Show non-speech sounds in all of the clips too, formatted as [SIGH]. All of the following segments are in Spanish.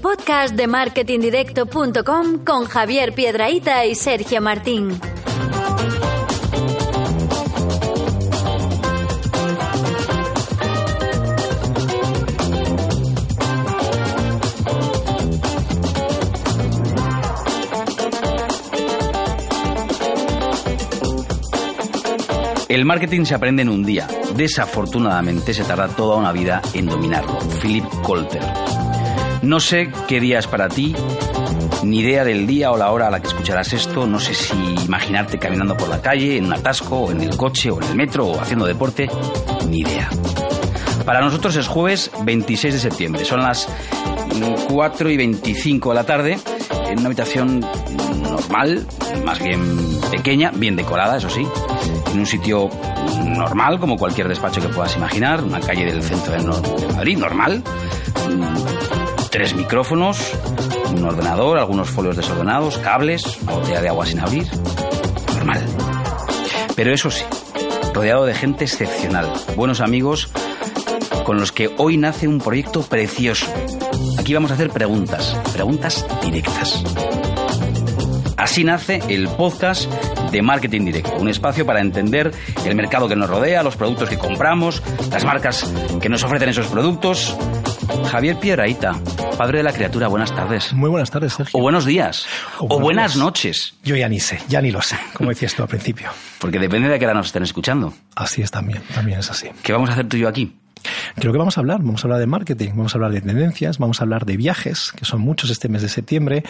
podcast de marketingdirecto.com con Javier Piedraíta y Sergio Martín. El marketing se aprende en un día. Desafortunadamente se tarda toda una vida en dominarlo. Philip Colter. No sé qué día es para ti, ni idea del día o la hora a la que escucharás esto. No sé si imaginarte caminando por la calle, en un atasco, o en el coche, o en el metro, o haciendo deporte. Ni idea. Para nosotros es jueves 26 de septiembre. Son las 4 y 25 de la tarde en una habitación normal, más bien pequeña, bien decorada, eso sí, en un sitio normal, como cualquier despacho que puedas imaginar, una calle del centro de Madrid, normal, tres micrófonos, un ordenador, algunos folios desordenados, cables, una botella de agua sin abrir, normal. Pero eso sí, rodeado de gente excepcional, buenos amigos con los que hoy nace un proyecto precioso. Aquí vamos a hacer preguntas, preguntas directas. Así nace el podcast de Marketing Directo, un espacio para entender el mercado que nos rodea, los productos que compramos, las marcas que nos ofrecen esos productos. Javier Piedraíta, padre de la criatura, buenas tardes. Muy buenas tardes, Sergio. O buenos días. O, buenos buenas días. noches. Yo ya ni sé, ya ni lo sé, como decías tú al principio. Porque depende de qué hora nos estén escuchando. Así es también, también es así. ¿Qué vamos a hacer tú y yo aquí? Creo que vamos a hablar, vamos a hablar de marketing, vamos a hablar de tendencias, vamos a hablar de viajes, que son muchos este mes de septiembre.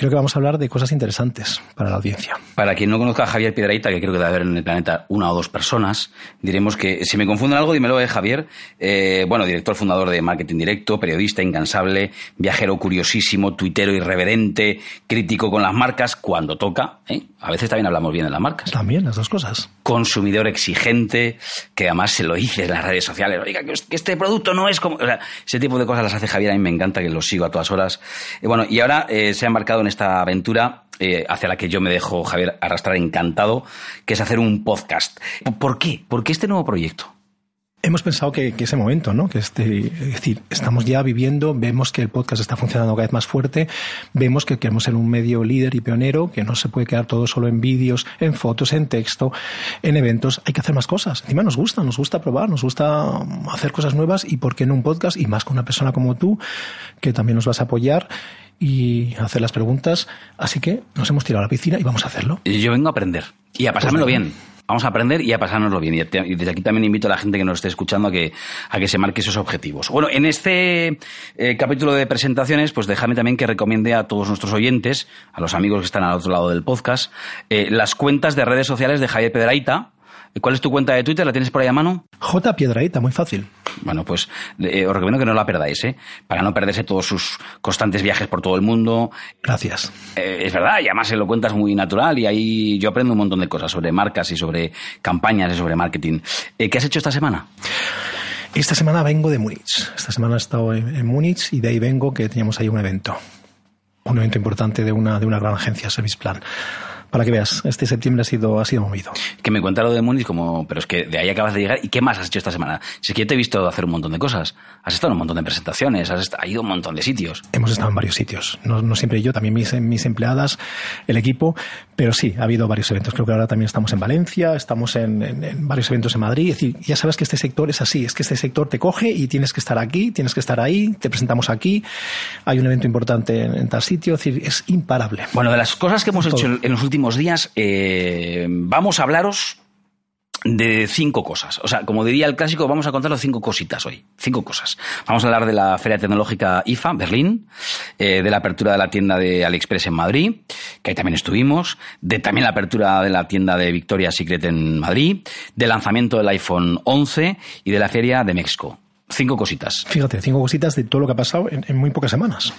Creo que vamos a hablar de cosas interesantes para la audiencia. Para quien no conozca a Javier Piedraíta, que creo que debe haber en el planeta una o dos personas, diremos que si me confunden algo, dímelo, eh, Javier. Eh, bueno, director fundador de Marketing Directo, periodista incansable, viajero curiosísimo, tuitero irreverente, crítico con las marcas cuando toca. ¿eh? A veces también hablamos bien de las marcas. También las dos cosas. Consumidor exigente, que además se lo dice en las redes sociales. Oiga, que este producto no es como. O sea, ese tipo de cosas las hace Javier, a mí me encanta, que lo sigo a todas horas. Eh, bueno, y ahora se ha embarcado en esta aventura eh, hacia la que yo me dejo, Javier, arrastrar encantado, que es hacer un podcast. ¿Por qué? ¿Por qué este nuevo proyecto? Hemos pensado que, que ese momento, ¿no? Que este, es decir, estamos ya viviendo, vemos que el podcast está funcionando cada vez más fuerte, vemos que queremos ser un medio líder y pionero, que no se puede quedar todo solo en vídeos, en fotos, en texto, en eventos. Hay que hacer más cosas. Encima nos gusta, nos gusta probar, nos gusta hacer cosas nuevas y por qué no un podcast y más con una persona como tú, que también nos vas a apoyar y hacer las preguntas. Así que nos hemos tirado a la piscina y vamos a hacerlo. Yo vengo a aprender y a pasármelo Pues nada. bien. Vamos a aprender y a pasárnoslo bien. Y te- y desde aquí también invito a la gente que nos esté escuchando a que, a que se marque esos objetivos. Bueno, en este eh, capítulo de presentaciones, pues déjame también que recomiende a todos nuestros oyentes, a los amigos que están al otro lado del podcast, eh, las cuentas de redes sociales de Javier Pedraíta. ¿Cuál es tu cuenta de Twitter? ¿La tienes por ahí a mano? J. Piedraíta, muy fácil. Bueno, pues eh, os recomiendo que no la perdáis, ¿eh? Para no perderse todos sus constantes viajes por todo el mundo, Gracias. eh, es verdad, y además se lo cuentas muy natural y ahí yo aprendo un montón de cosas sobre marcas y sobre campañas y sobre marketing. Eh, ¿Qué has hecho esta semana? Esta semana vengo de Múnich. Esta semana he estado en, en Múnich y de ahí vengo que teníamos ahí un evento. Un evento importante de una, de una gran agencia, Service Plan. Para que veas, este septiembre ha sido, ha sido movido. Que me cuenta lo de Múnich, como, pero es que de ahí acabas de llegar. ¿Y qué más has hecho esta semana? Si es que yo te he visto hacer un montón de cosas. Has estado en un montón de presentaciones, has est- has ido a un montón de sitios. Hemos estado en varios sitios. No, no siempre yo, también mis, mis empleadas, el equipo. Pero sí, ha habido varios eventos. Creo que ahora también estamos en Valencia, estamos en, en- en varios eventos en Madrid. Es decir, ya sabes que este sector es así. Es que este sector te coge y tienes que estar aquí, tienes que estar ahí, te presentamos aquí. Hay un evento importante en, en tal sitio. Es decir, es imparable. Bueno, de las cosas que hemos Todo. hecho en los últimos días, eh, vamos a hablaros de cinco cosas. O sea, como diría el clásico, vamos a contaros cinco cositas hoy. Cinco cosas. Vamos a hablar de la Feria Tecnológica IFA, Berlín, eh, de la apertura de la tienda de AliExpress en Madrid, que ahí también estuvimos, de también la apertura de la tienda de Victoria's Secret en Madrid, del lanzamiento del iPhone 11 y de la Feria de México. Cinco cositas. Fíjate, cinco cositas de todo lo que ha pasado en muy pocas semanas.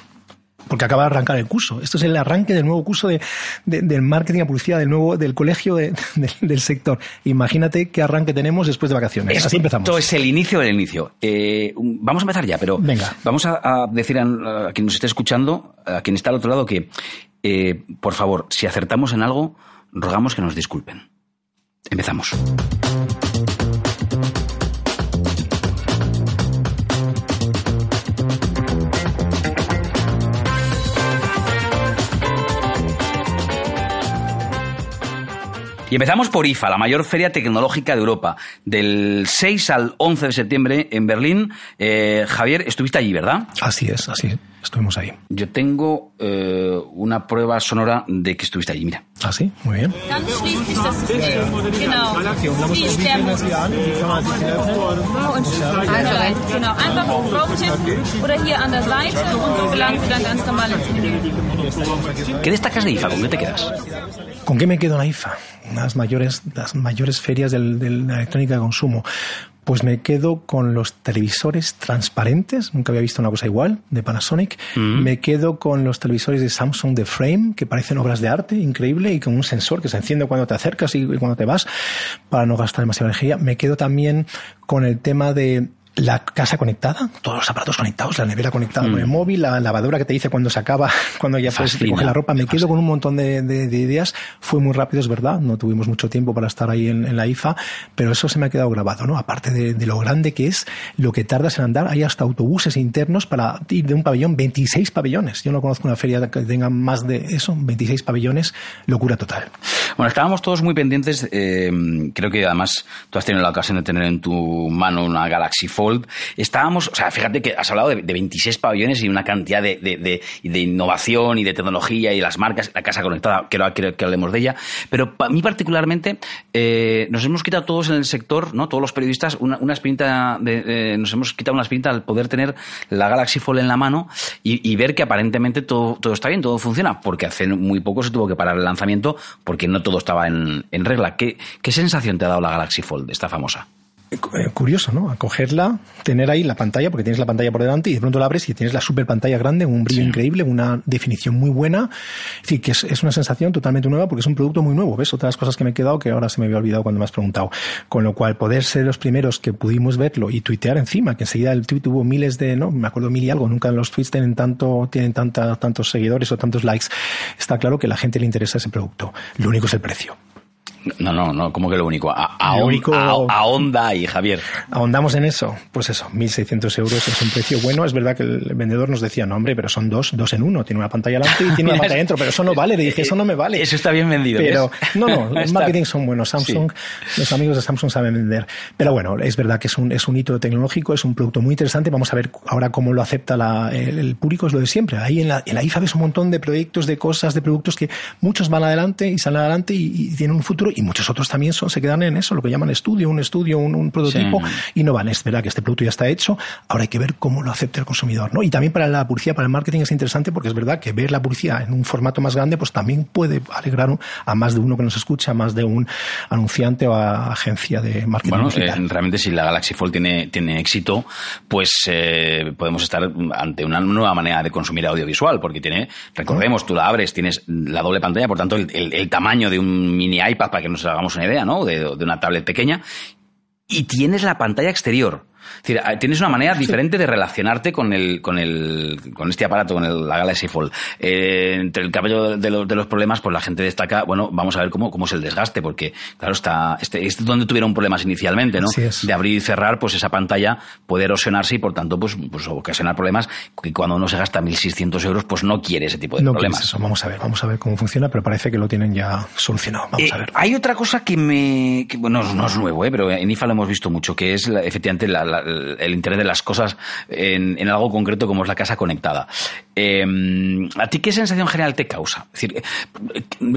Porque acaba de arrancar el curso. Esto es el arranque del nuevo curso de, de- del marketing a publicidad, del nuevo, del colegio de- [LAUGHS] del- sector. Imagínate qué arranque tenemos después de vacaciones. Así empezamos. Esto es el inicio del inicio. Eh, vamos a empezar ya, pero Venga. vamos a, a decir a, a quien nos esté escuchando, a quien está al otro lado, que eh, por favor, si acertamos en algo, rogamos que nos disculpen. Empezamos. Y empezamos por IFA, la mayor feria tecnológica de Europa, del 6 al 11 de septiembre en Berlín. Eh, Javier, estuviste allí, ¿verdad? Así es, así es. Estuvimos ahí. Yo tengo eh, una prueba sonora de que estuviste allí, mira. Ah, sí, muy bien. ¿Qué destacas de IFA? ¿Con qué te quedas? ¿Con qué me quedo en la IFA? Las mayores, las mayores ferias del- de la electrónica de consumo. Pues me quedo con los televisores transparentes, nunca había visto una cosa igual, de Panasonic. Me quedo con los televisores de Samsung de Frame, que parecen obras de arte, increíble, y con un sensor que se enciende cuando te acercas y, y cuando te vas, para no gastar demasiada energía. Me quedo también con el tema de la casa conectada, todos los aparatos conectados, la nevera conectada con el móvil, la lavadora que te dice cuando se acaba, [LAUGHS] cuando ya puedes recoger la ropa. Me quedo con un montón de, de- de ideas. Fue muy rápido, es verdad. No tuvimos mucho tiempo para estar ahí en, en la IFA, pero eso se me ha quedado grabado, ¿no? Aparte de, de lo grande que es, lo que tardas en andar, hay hasta autobuses internos para ir de un pabellón, 26 pabellones. Yo no conozco una feria que tenga más de eso, 26 pabellones, locura total. Bueno, estábamos todos muy pendientes. eh, creo que además tú has tenido la ocasión de tener en tu mano una Galaxy Fold. Estábamos, o sea, fíjate que has hablado de, de 26 pabellones y una cantidad de, de- innovación y de tecnología y las marcas, la casa conectada, quiero, quiero que hablemos de ella. Pero para mí particularmente, eh, nos hemos quitado todos en el sector, ¿no? Todos los periodistas, una, una espinita de- nos hemos quitado una espinita al poder tener la Galaxy Fold en la mano y, y ver que aparentemente todo, todo está bien, todo funciona, porque hace muy poco se tuvo que parar el lanzamiento porque no todo estaba en, en regla. ¿Qué, ¿Qué sensación te ha dado la Galaxy Fold, esta famosa? Eh, Curioso, ¿no? Acogerla, tener ahí la pantalla, porque tienes la pantalla por delante y de pronto la abres y tienes la super pantalla grande, un brillo increíble, una definición muy buena. Es decir, que es, es una sensación totalmente nueva porque es un producto muy nuevo. ¿Ves? Otras cosas que me he quedado que ahora se me había olvidado cuando me has preguntado. Con lo cual, poder ser los primeros que pudimos verlo y tuitear encima, que enseguida el tweet tuvo miles de, no, me acuerdo mil y algo, nunca los tweets tienen tanto, tienen tanta, tantos seguidores o tantos likes. Está claro que a la gente le interesa ese producto. Lo único es el precio. No, no, no, como que lo único. A, a, Lo único- a, a onda ahí, Javier. Ahondamos en eso. Pues eso, 1.600 euros es un precio bueno. Es verdad que el vendedor nos decía, no, hombre, pero son dos, dos en uno. Tiene una pantalla delante y tiene una [LAUGHS] pantalla dentro, pero eso no vale. Le dije, eso no me vale. Eso está bien vendido. Pero, ¿ves? no, no, [LAUGHS] los marketing son buenos. Samsung, los amigos de Samsung saben vender. Pero bueno, es verdad que es un, es un hito tecnológico, es un producto muy interesante. Vamos a ver ahora cómo lo acepta la- el, el público, es lo de siempre. Ahí en la, en la IFA ves un montón de proyectos, de cosas, de productos que muchos van adelante y salen adelante y, y tienen un futuro y muchos otros también son, se quedan en eso, lo que llaman estudio, un estudio, un, un prototipo Sí. y no van. Es verdad que este producto ya está hecho, ahora hay que ver cómo lo acepta el consumidor. ¿no? Y también para la publicidad, para el marketing es interesante porque es verdad que ver la publicidad en un formato más grande pues también puede alegrar a más de uno que nos escucha, a más de un anunciante o a agencia de marketing Bueno, digital. eh, realmente si la Galaxy Fold tiene, tiene éxito, pues eh, podemos estar ante una nueva manera de consumir audiovisual, porque tiene, recordemos, tú la abres, tienes la doble pantalla, por tanto, el, el- el tamaño de un mini iPad, que nos hagamos una idea, ¿no? De, de una tablet pequeña, y tienes la pantalla exterior. Es decir, ah, tienes una manera diferente de relacionarte con el, con el, con este aparato, con el- la Galaxy Fold. Eh, entre el cabello de los, de los problemas, pues la gente destaca, bueno, vamos a ver cómo, cómo es el desgaste, porque, claro, está, este, es donde tuvieron problemas inicialmente, ¿no? De abrir y cerrar, pues esa pantalla puede erosionarse y por tanto, pues, pues ocasionar problemas que cuando uno se gasta 1.600 euros, pues no quiere ese tipo de no problemas. eso. Vamos a ver, vamos a ver cómo funciona, pero parece que lo tienen ya solucionado. Vamos Eh, a ver. Hay otra cosa que me. que, bueno, no es nuevo, ¿eh? pero en IFA lo hemos visto mucho, que es la- efectivamente la- el interés de las cosas en, algo concreto como es la casa conectada. Eh, ¿A ti qué sensación general te causa? Es decir,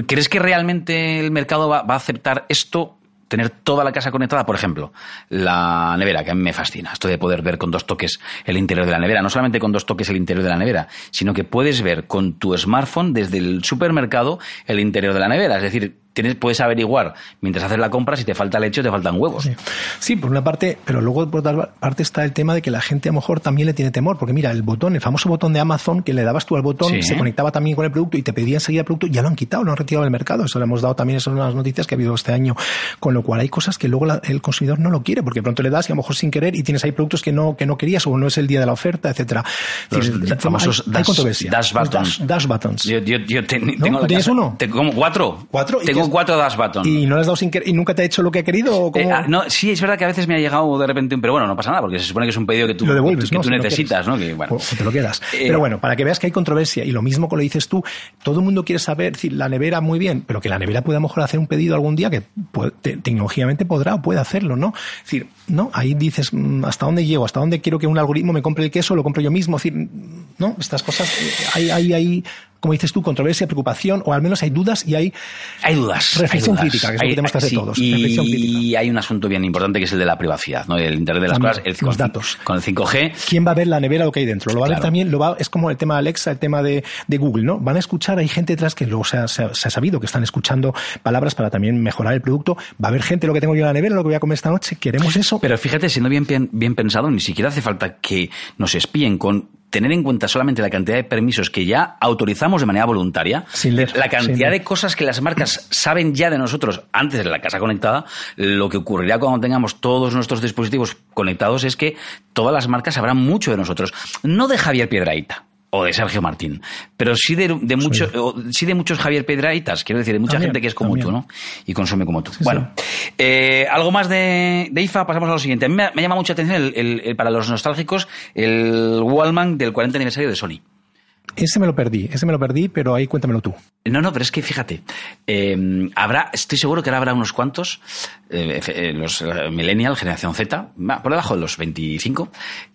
¿crees que realmente el mercado va, va a aceptar esto? Tener toda la casa conectada, por ejemplo, la nevera, que a mí me fascina, esto de poder ver con dos toques el interior de la nevera, no solamente con dos toques el interior de la nevera, sino que puedes ver con tu smartphone desde el supermercado el interior de la nevera, es decir, tienes, puedes averiguar mientras haces la compra si te falta leche o te faltan huevos. Sí. Sí, por una parte, pero luego por otra parte está el tema de que la gente a lo mejor también le tiene temor, porque mira, el botón, el famoso botón de Amazon que le dabas tú al botón, Sí. se conectaba también con el producto y te pedía enseguida el producto, ya lo han quitado, lo han retirado del mercado. Eso le hemos dado también, son las noticias que ha habido este año. Con lo cual hay cosas que luego la- el consumidor no lo quiere, porque pronto le das y a lo mejor sin querer y tienes ahí productos que no, que no querías o no es el día de la oferta, etcétera. Es Los decir, famosos hay, hay dash- Los buttons. Dash, dash buttons. Yo, yo, yo te- ¿No? tengo ¿Tienes casa- uno? Tengo como cuatro. ¿Cuatro? ¿Y Tengo cuatro dash button. ¿Y no has dado sin querer? ¿Y nunca te ha hecho lo que ha querido? ¿o cómo? Eh, ah, no, sí, es verdad que a veces me ha llegado de repente un... Pero bueno, no pasa nada, porque se supone que es un pedido que tú, lo devuelves, que ¿no? tú Si no necesitas. ¿no? Que, bueno. O- o te lo quedas. Eh, pero bueno, para que veas que hay controversia, y lo mismo que lo dices tú, todo el mundo quiere saber, decir, la nevera muy bien, pero que la nevera pueda a lo mejor hacer un pedido algún día que puede- te- tecnológicamente podrá o puede hacerlo, ¿no? Es decir, no, ahí dices, mm, ¿hasta dónde llego? ¿Hasta dónde quiero que un algoritmo me compre el queso? ¿Lo compro yo mismo? Es decir, mm, no, estas cosas, eh, hay, hay, hay, como dices tú, controversia, preocupación, o al menos hay dudas y hay Hay dudas. Reflexión hay dudas. crítica, que es lo que tenemos que hacer sí, todos, Y, crítica. hay un asunto bien importante que es el de la privacidad, ¿no? El Internet de las También, cosas, el, los con, datos. Con el 5G. ¿Quién va a ver la nevera lo que hay dentro? Lo va a ver también, lo va, es como el tema de Alexa, el tema de, de Google, ¿no? Van a escuchar, hay gente detrás que luego se ha, se ha- se ha sabido que están escuchando palabras para también mejorar el producto. Va a haber gente lo que tengo yo en la nevera, lo que voy a comer esta noche. ¿Queremos eso? Pero fíjate, siendo bien, bien pensado, ni siquiera hace falta que nos espíen con tener en cuenta solamente la cantidad de permisos que ya autorizamos de manera voluntaria, Sin leer, la cantidad sin leer. de cosas que las marcas saben ya de nosotros antes de la casa conectada, lo que ocurrirá cuando tengamos todos nuestros dispositivos conectados es que todas las marcas sabrán mucho de nosotros. No de Javier Piedraíta o de Sergio Martín, pero sí de, de muchos, sí de muchos Javier Piedraítas, quiero decir, de mucha También, gente que es como también. tú, ¿no? Y consume como tú. bueno, eh, algo más de, de IFA, pasamos a lo siguiente. A mí me, me llama mucha atención el, el- el- para los nostálgicos el Wallman del 40 aniversario de Sony. Ese me lo perdí, ese me lo perdí, pero ahí cuéntamelo tú. No, no, pero es que fíjate, eh, habrá, estoy seguro que ahora habrá unos cuantos, eh, los Millennial, generación Z, por debajo de los 25,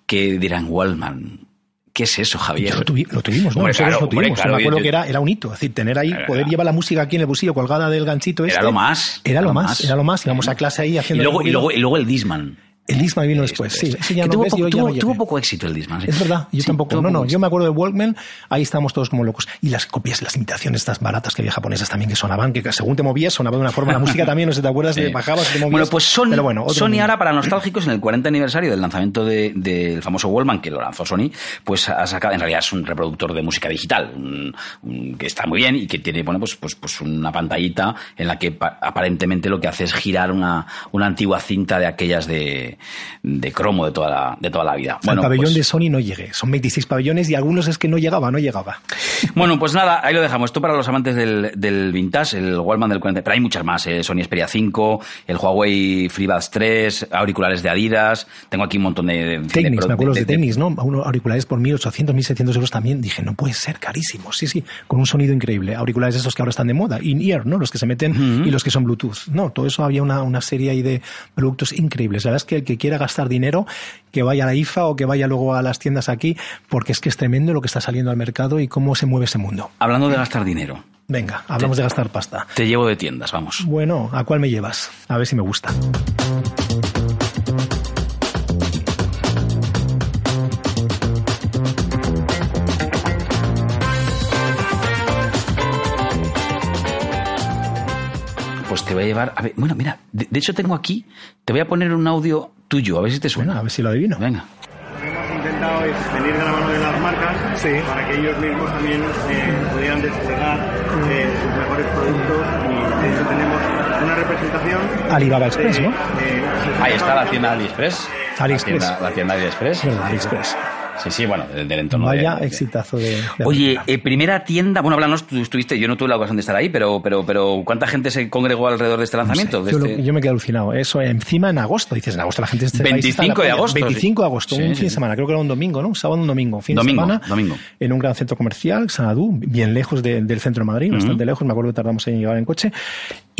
que dirán Wallman. ¿Qué es eso, Javier? Lo, tuvi- lo tuvimos, ¿no? Hombre, Nosotros claro, lo hombre, tuvimos. claro, me acuerdo yo- que era, era un hito. Es decir, tener ahí, Era- poder llevar la música aquí en el bolsillo colgada del ganchito Era este. lo más, Era lo más, era lo más. Íbamos a clase ahí Y haciendo. luego, el y, luego, y luego el Disman. El vino después, sí. ya no tuvo, ves, poco, yo ya tuvo- no llegué. tuvo poco éxito el sí. Es verdad, yo Sí, tampoco. No, no, yo me acuerdo de Walkman, ahí estábamos todos como locos. Y las copias, las imitaciones estas baratas que había japonesas también que sonaban, que según te movías sonaba de una forma. La [LAUGHS] música también, no sé, ¿te acuerdas? Sí. De bajabas, te movías. Bueno, pues Sony, Pero bueno, Sony ahora para nostálgicos en el 40 aniversario del lanzamiento de- del famoso Wallman que lo lanzó Sony, pues ha sacado, en realidad es un reproductor de música digital, un- un- que está muy bien y que tiene, bueno, pues, pues, pues una pantallita en la que pa- aparentemente lo que hace es girar una, una antigua cinta de aquellas de, de cromo de toda la, de toda la vida. Bueno, pabellón pues- de Sony no llegué. Son 26 pabellones y algunos es que no llegaba, no llegaba. Bueno, pues nada, ahí lo dejamos. Esto para los amantes del, del vintage, el Wallman del 40. Pero hay muchas más, eh, Sony Xperia 5, el Huawei FreeBuds 3, auriculares de Adidas. Tengo aquí un montón de... de- Technics, de- me acuerdo de- de, de- Technics, ¿no? Unos auriculares por 1.800, 1.700 euros también. Dije, no puede ser carísimos. Sí, sí, con un sonido increíble. Auriculares esos que ahora están de moda. In-ear, ¿no? Los que se meten y los que son Bluetooth. No, todo eso había una, una serie ahí de productos increíbles. La verdad es que el que quiera gastar dinero, que vaya a la IFA o que vaya luego a las tiendas aquí, porque es que es tremendo lo que está saliendo al mercado y cómo se mueve ese mundo. Hablando de gastar dinero, Venga, hablamos de gastar pasta. te llevo de tiendas, vamos. Bueno, ¿a cuál me llevas? A ver si me gusta. Pues te voy a llevar... A ver, bueno, mira, de, de hecho tengo aquí, te voy a poner un audio tuyo, a ver si te suena. a ver si lo adivino. Venga. Lo que hemos intentado es venir de la mano de las marcas para que ellos mismos también eh, pudieran desplegar eh, sus mejores productos y de hecho tenemos una representación Alibaba Express, de, ¿no? eh, Ahí está la tienda AliExpress. AliExpress. La tienda, la tienda AliExpress. AliExpress. Sí, sí, bueno, del, del entorno Vaya de- exitazo de... de Oye, eh, primera tienda, bueno, háblanos, tú estuviste, yo no tuve la ocasión de estar ahí, pero, pero, pero ¿cuánta gente se congregó alrededor de este lanzamiento? De Yo, lo- este- yo me quedé alucinado. Eso encima en agosto. Dices, en agosto la gente... de este país está en la 25 de agosto, sí. 25 de agosto, Sí, un sí, fin de sí. semana. Creo que era un domingo, ¿no? Un sábado, un domingo. Fin Domingo, de semana. domingo. En un gran centro comercial, Sanadú, bien lejos de- del centro de Madrid, bastante lejos. Me acuerdo que tardamos en llegar en coche.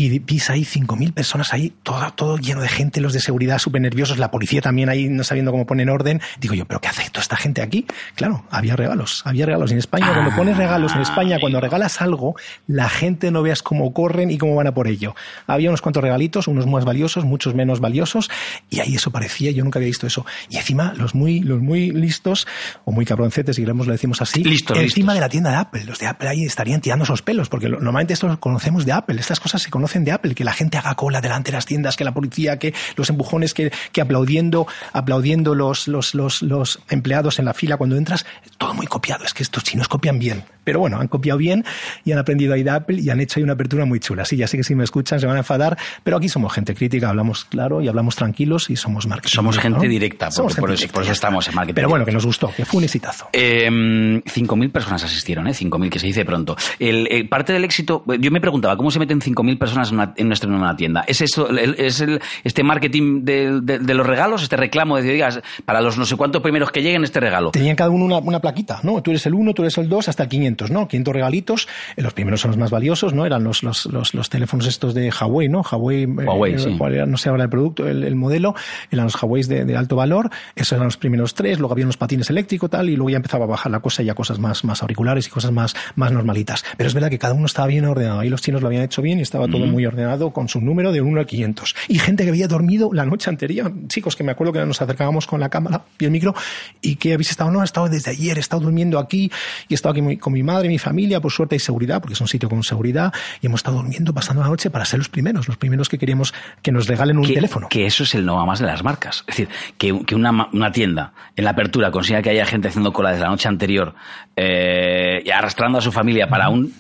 Y vis ahí 5.000 personas ahí, todo, todo lleno de gente, los de seguridad súper nerviosos, la policía también ahí no sabiendo cómo poner orden. Digo yo, ¿pero qué hace toda esta gente aquí? Claro, había regalos, había regalos. En España, cuando pones regalos en España, cuando regalas algo, la gente no veas cómo corren y cómo van a por ello. Había unos cuantos regalitos, unos más valiosos, muchos menos valiosos, y ahí eso parecía, yo nunca había visto eso. Y encima, los muy, los muy listos, o muy cabroncetes, si queremos lo decimos así, Listos, encima listos. de la tienda de Apple. Los de Apple ahí estarían tirando esos pelos, porque normalmente esto lo conocemos de Apple, estas cosas se conocen de Apple, que la gente haga cola delante de las tiendas, que la policía, que los empujones, que, que aplaudiendo, aplaudiendo los, los, los, los empleados en la fila cuando entras, todo muy copiado. Es que estos chinos copian bien. Pero bueno, han copiado bien y han aprendido ahí de Apple y han hecho ahí una apertura muy chula. Sí, ya sé que si me escuchan se van a enfadar, pero aquí somos gente crítica, hablamos claro y hablamos tranquilos y somos marketing. Somos ¿no? gente directa, porque Somos gente por eso- por estamos en marketing Pero bueno, que nos gustó, que fue un exitazo. Eh, 5.000 personas asistieron, ¿eh? 5.000, que se dice pronto. El, eh, parte del éxito, yo me preguntaba, ¿cómo se meten 5.000 personas personas en un estreno en una tienda? ¿Es eso, es el, este marketing de, los regalos, este reclamo de, digas, para los no sé cuántos primeros que lleguen este regalo? Tenían cada uno una, plaquita, ¿no? Tú eres el 1, tú eres el 2, hasta el 500, ¿no? 500 regalitos, eh, los primeros son los más valiosos, ¿no? Eran los, los, los, teléfonos estos de Huawei, ¿no? Huawei, Huawei sí. no sé ahora el producto, el, modelo, eran los Huawei de, alto valor, esos eran los primeros tres, luego había unos patines eléctricos, tal, y luego ya empezaba a bajar la cosa y ya cosas más, más auriculares y cosas más, más normalitas. Pero es verdad que cada uno estaba bien ordenado. Ahí los chinos lo habían hecho bien y estaba todo muy ordenado con su número de 1 al 500. Y gente que había dormido la noche anterior. Chicos, que me acuerdo que nos acercábamos con la cámara y el micro y que habéis estado, no, he estado desde ayer, he estado durmiendo aquí y he estado aquí con mi madre y mi familia, por suerte hay seguridad, porque es un sitio con seguridad y hemos estado durmiendo, pasando la noche para ser los primeros, los primeros que queríamos que nos regalen un teléfono. Que eso es el no más de las marcas. Es decir, que, una, una tienda en la apertura consiga que haya gente haciendo cola desde la noche anterior eh, y arrastrando a su familia para un,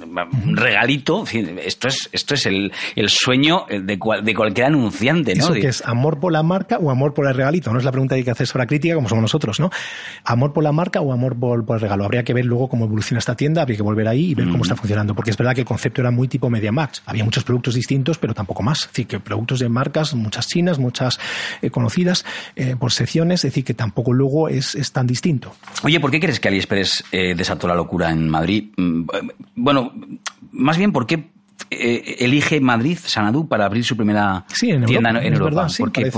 regalito. Esto es, esto es el, sueño de, de cualquier anunciante. ¿no? ¿Eso que es amor por la marca o amor por el regalito? No es la pregunta que hay que hacer sobre la crítica como somos nosotros, ¿no? ¿Amor por la marca o amor por, el regalo? Habría que ver luego cómo evoluciona esta tienda, habría que volver ahí y ver cómo está funcionando, porque es verdad que el concepto era muy tipo Media Max. Había muchos productos distintos, pero tampoco más. Es decir, que productos de marcas, muchas chinas, muchas eh, conocidas, eh, por secciones, es decir, que tampoco luego es, es tan distinto. Oye, ¿por qué crees que AliExpress eh, desató la locura en Madrid? Mm, bueno, más bien, ¿por qué eh, elige Madrid, Sanadú, para abrir su primera tienda en Europa. ¿Por, qué,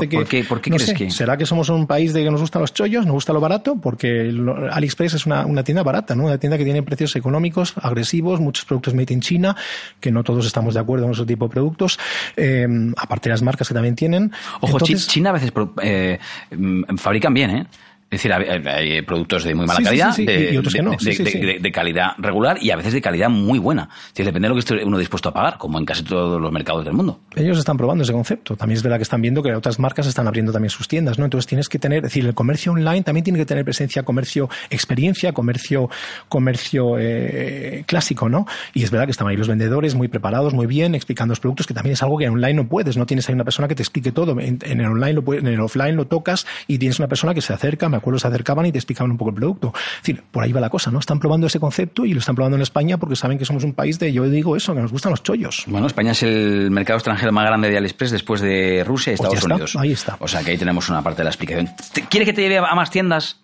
crees que...? ¿Será que somos un país de que nos gustan los chollos, nos gusta lo barato? Porque AliExpress es una, tienda barata, ¿no? Una tienda que tiene precios económicos, agresivos, muchos productos made in China, que no todos estamos de acuerdo con ese tipo de productos, eh, aparte de las marcas que también tienen. Ojo, China a veces eh, mm, fabrican bien, ¿eh? Es decir, hay, productos de muy mala calidad, de, calidad regular y a veces de calidad muy buena. depende de lo que esté uno dispuesto a pagar, como en casi todos los mercados del mundo. Ellos están probando ese concepto. También es verdad que están viendo que otras marcas están abriendo también sus tiendas, ¿no? Entonces tienes que tener, es decir, el comercio online también tiene que tener presencia, comercio experiencia, comercio, comercio eh, clásico, ¿no? Y es verdad que están ahí los vendedores muy preparados, muy bien, explicando los productos, que también es algo que en online no puedes. No tienes ahí una persona que te explique todo. En, el online, lo, en el offline lo tocas y tienes una persona que se acerca, me acuerdo, se acercaban y te explicaban un poco el producto. Es decir, por ahí va la cosa, ¿no? Están probando ese concepto y lo están probando en España porque saben que somos un país de, yo digo eso, que nos gustan los chollos. Bueno, España es el mercado extranjero más grande de AliExpress después de Rusia y pues Estados Unidos. ahí está. O sea que ahí tenemos una parte de la explicación. ¿Quiere que te lleve a más tiendas?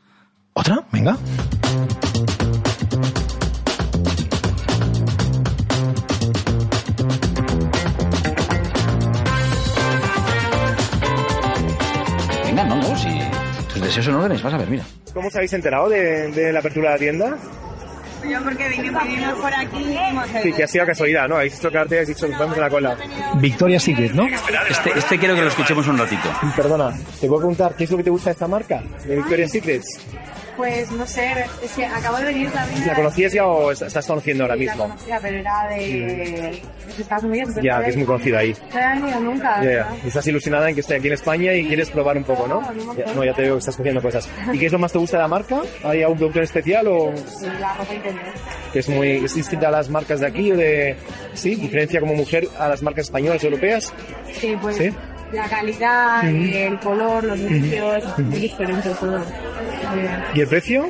¿Otra? Venga. Deseos son órdenes, vas a ver, mira. ¿Cómo os habéis enterado de, la apertura de la tienda? Yo porque vinimos, por aquí Sí, que ha sido casualidad, ¿no? Habéis visto cartel y habéis dicho, vamos en la cola. Victoria Secret, ¿no? Este, este quiero que lo escuchemos un ratito. Perdona, te puedo preguntar, ¿qué es lo que te gusta de esta marca? De Victoria Secret. Pues no sé, es que acabo de venir también. ¿La conocías ya o estás conociendo ahora mismo? La conocía, pero era de, Estados Unidos. Ya, que es muy conocida ahí. No venido nunca. Ya, ya. Estás ilusionada en que esté aquí en España y quieres probar un poco, ¿no? No, ya, no, ya te veo que estás cogiendo cosas. ¿Y qué es lo más te gusta de la marca? ¿Hay algún producto en especial o...? La ropa interior. Que es muy es distinta a las marcas de aquí o de... ¿Sí? ¿Diferencia como mujer a las marcas españolas y europeas? Sí, pues... ¿Sí? La calidad, el color, los precios, es diferente todo. ¿Y el precio?